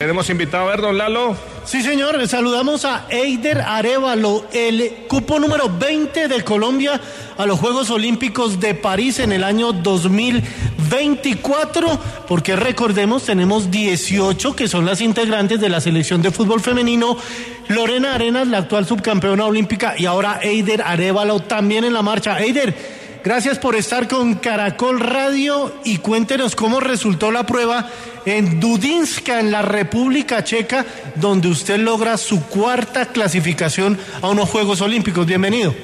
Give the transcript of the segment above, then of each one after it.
Tenemos invitado a ver, Lalo. Sí, señor. Saludamos a Eider Arevalo, el cupo número 20 de Colombia a los Juegos Olímpicos de París en el año 2024, porque recordemos, tenemos 18 que son las integrantes de la selección de fútbol femenino. Lorena Arenas, la actual subcampeona olímpica, y ahora Eider Arevalo también en la marcha. Eider, Gracias por estar con Caracol Radio y cuéntenos cómo resultó la prueba en Dudinska, en la República Checa, donde usted logra su cuarta clasificación a unos Juegos Olímpicos. Bienvenido.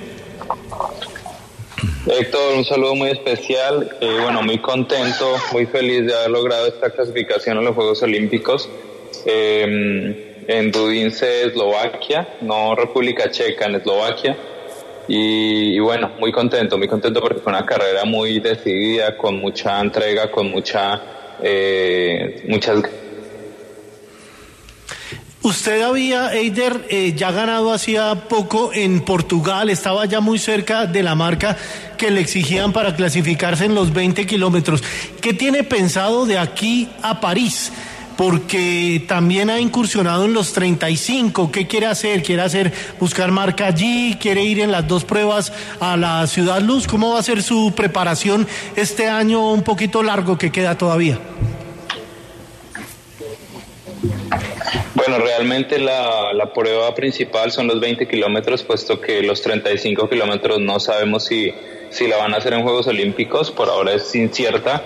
Héctor, un saludo muy especial. Eh, bueno, muy contento, muy feliz de haber logrado esta clasificación a los Juegos Olímpicos. Eh, en Dudince, Eslovaquia, no República Checa, en Eslovaquia. Y, bueno, muy contento, muy contento porque fue una carrera muy decidida, con mucha entrega, con mucha, eh, muchas. Usted había, Eider, eh, ya ganado hacía poco en Portugal, estaba ya muy cerca de la marca que le exigían para clasificarse en los 20 kilómetros. ¿Qué tiene pensado de aquí a París? Porque también ha incursionado en los 35. ¿Qué quiere hacer? ¿Quiere hacer buscar marca allí? ¿Quiere ir en las dos pruebas a la Ciudad Luz? ¿Cómo va a ser su preparación este año un poquito largo que queda todavía? Bueno, realmente la, la prueba principal son los 20 kilómetros, puesto que los 35 kilómetros no sabemos si, si la van a hacer en Juegos Olímpicos, por ahora es incierta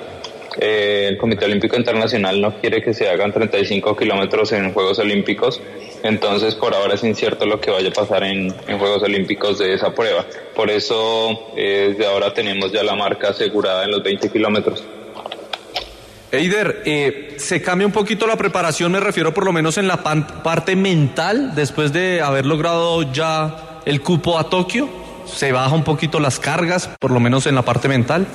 eh, el Comité Olímpico Internacional no quiere que se hagan 35 kilómetros en Juegos Olímpicos, entonces por ahora es incierto lo que vaya a pasar en, Juegos Olímpicos de esa prueba. Por eso eh, desde ahora tenemos ya la marca asegurada en los 20 kilómetros. Eider, eh, ¿se cambia un poquito la preparación? Me refiero por lo menos en la parte mental, después de haber logrado ya el cupo a Tokio. ¿Se baja un poquito las cargas, por lo menos en la parte mental?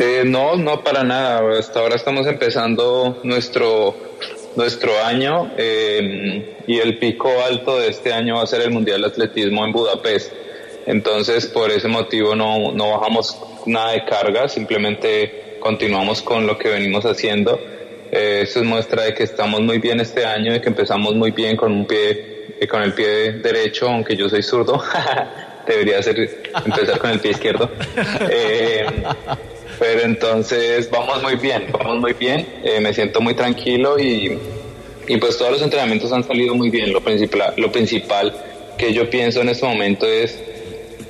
Eh, no, no para nada. Hasta ahora estamos empezando nuestro nuestro año eh, y el pico alto de este año va a ser el Mundial de Atletismo en Budapest. Entonces, por ese motivo no, no bajamos nada de carga, simplemente continuamos con lo que venimos haciendo. Eh, eso es muestra de que estamos muy bien este año, de que empezamos muy bien con un pie, eh, con el pie derecho, aunque yo soy zurdo. Debería ser empezar con el pie izquierdo. Eh, pero entonces vamos muy bien, vamos muy bien, eh, me siento muy tranquilo y, y, pues todos los entrenamientos han salido muy bien. Lo principal, lo principal que yo pienso en este momento es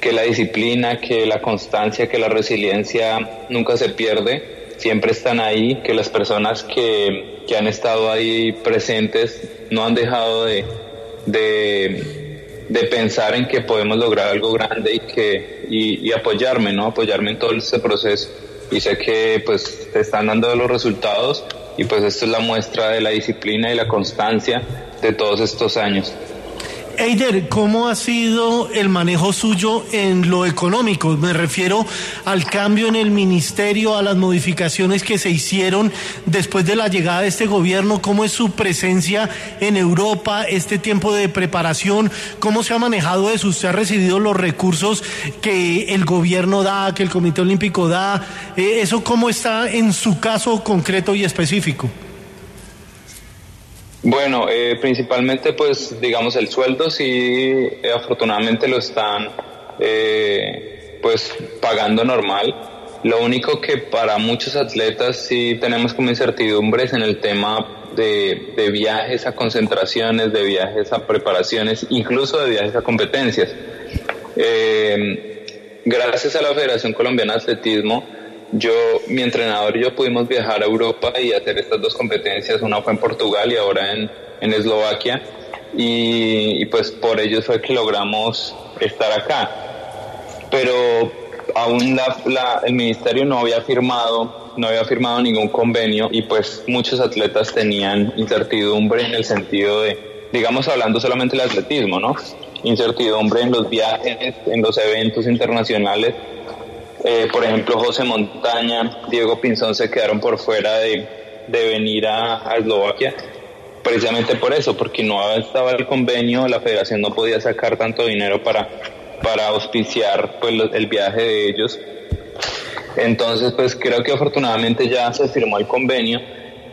que la disciplina, que la constancia, que la resiliencia nunca se pierde, siempre están ahí, que las personas que, que han estado ahí presentes no han dejado de, de, de pensar en que podemos lograr algo grande y que y, y apoyarme, ¿no? Apoyarme en todo ese proceso y sé que pues te están dando los resultados y pues esto es la muestra de la disciplina y la constancia de todos estos años. Eider, ¿cómo ha sido el manejo suyo en lo económico? Me refiero al cambio en el ministerio, a las modificaciones que se hicieron después de la llegada de este gobierno. ¿Cómo es su presencia en Europa, este tiempo de preparación? ¿Cómo se ha manejado eso? ¿Usted ha recibido los recursos que el gobierno da, que el Comité Olímpico da? Eh, ¿Eso cómo está en su caso concreto y específico? Bueno, eh, principalmente pues digamos el sueldo sí eh, afortunadamente lo están eh, pues pagando normal. Lo único que para muchos atletas sí tenemos como incertidumbres en el tema de, de viajes a concentraciones, de viajes a preparaciones, incluso de viajes a competencias. gracias a la Federación Colombiana de Atletismo, yo, mi entrenador y yo pudimos viajar a Europa y hacer estas dos competencias, una fue en Portugal y ahora en, en Eslovaquia, y, pues por ello fue que logramos estar acá. Pero aún la, el ministerio no había firmado, no había firmado ningún convenio y pues muchos atletas tenían incertidumbre en el sentido de, digamos hablando solamente del atletismo, ¿no? Incertidumbre en los viajes, en los eventos internacionales. Eh, por ejemplo, José Montaña, Diego Pinzón se quedaron por fuera de, venir a, a Eslovaquia precisamente por eso, porque no estaba el convenio, la federación no podía sacar tanto dinero para para auspiciar pues, el viaje de ellos. Entonces, pues creo que afortunadamente ya se firmó el convenio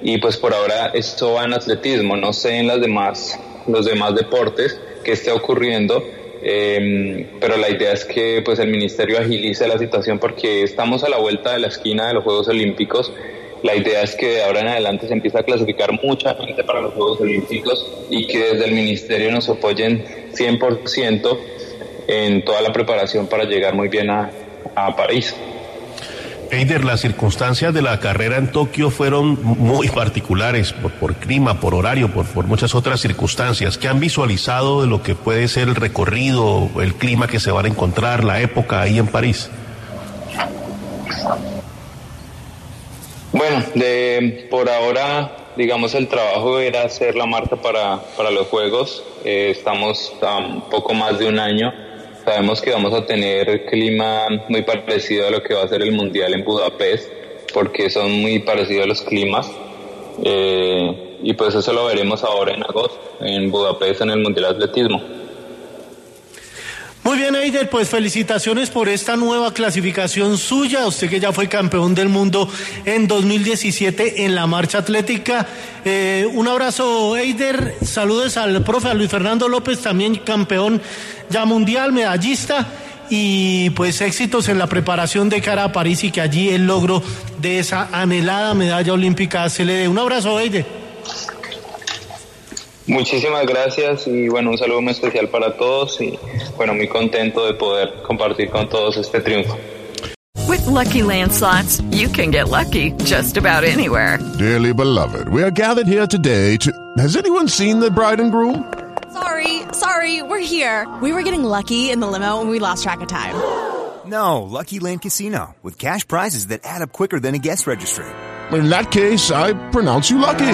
y pues por ahora esto va en atletismo, no sé en las demás, los demás deportes que esté ocurriendo, em, pero la idea es que pues el ministerio agilice la situación porque estamos a la vuelta de la esquina de los Juegos Olímpicos. La idea es que de ahora en adelante se empiece a clasificar mucha gente para los Juegos Olímpicos y que desde el ministerio nos apoyen 100% en toda la preparación para llegar muy bien a París. Eider, las circunstancias de la carrera en Tokio fueron muy particulares por, por clima, por horario, por, por, muchas otras circunstancias. ¿Qué han visualizado de lo que puede ser el recorrido, el clima que se van a encontrar, la época ahí en París? Bueno, de, por ahora, digamos, el trabajo era hacer la marca para, para los Juegos. Eh, estamos a poco más de un año Sabemos que vamos a tener clima muy parecido a lo que va a ser el Mundial en Budapest, porque son muy parecidos los climas. Eh, y pues eso lo veremos ahora en agosto, en Budapest, en el Mundial de Atletismo. Bien, Eider, pues felicitaciones por esta nueva clasificación suya. Usted que ya fue campeón del mundo en 2017 en la marcha atlética. Eh, un abrazo, Eider. Saludos al profe, Luis Fernando López, también campeón ya mundial, medallista. Y pues éxitos en la preparación de cara a París y que allí el logro de esa anhelada medalla olímpica se le dé. Un abrazo, Eider. Muchísimas gracias y bueno, un saludo muy especial para todos y bueno, muy contento de poder compartir con todos este triunfo. With lucky landslots, you can get lucky just about anywhere. Dearly beloved, we are gathered here today to. Has anyone seen the bride and groom? Sorry, sorry, we're here. We were getting lucky in the limo and we lost track of time. No, Lucky Land Casino with cash prizes that add up quicker than a guest registry. In that case, I pronounce you lucky.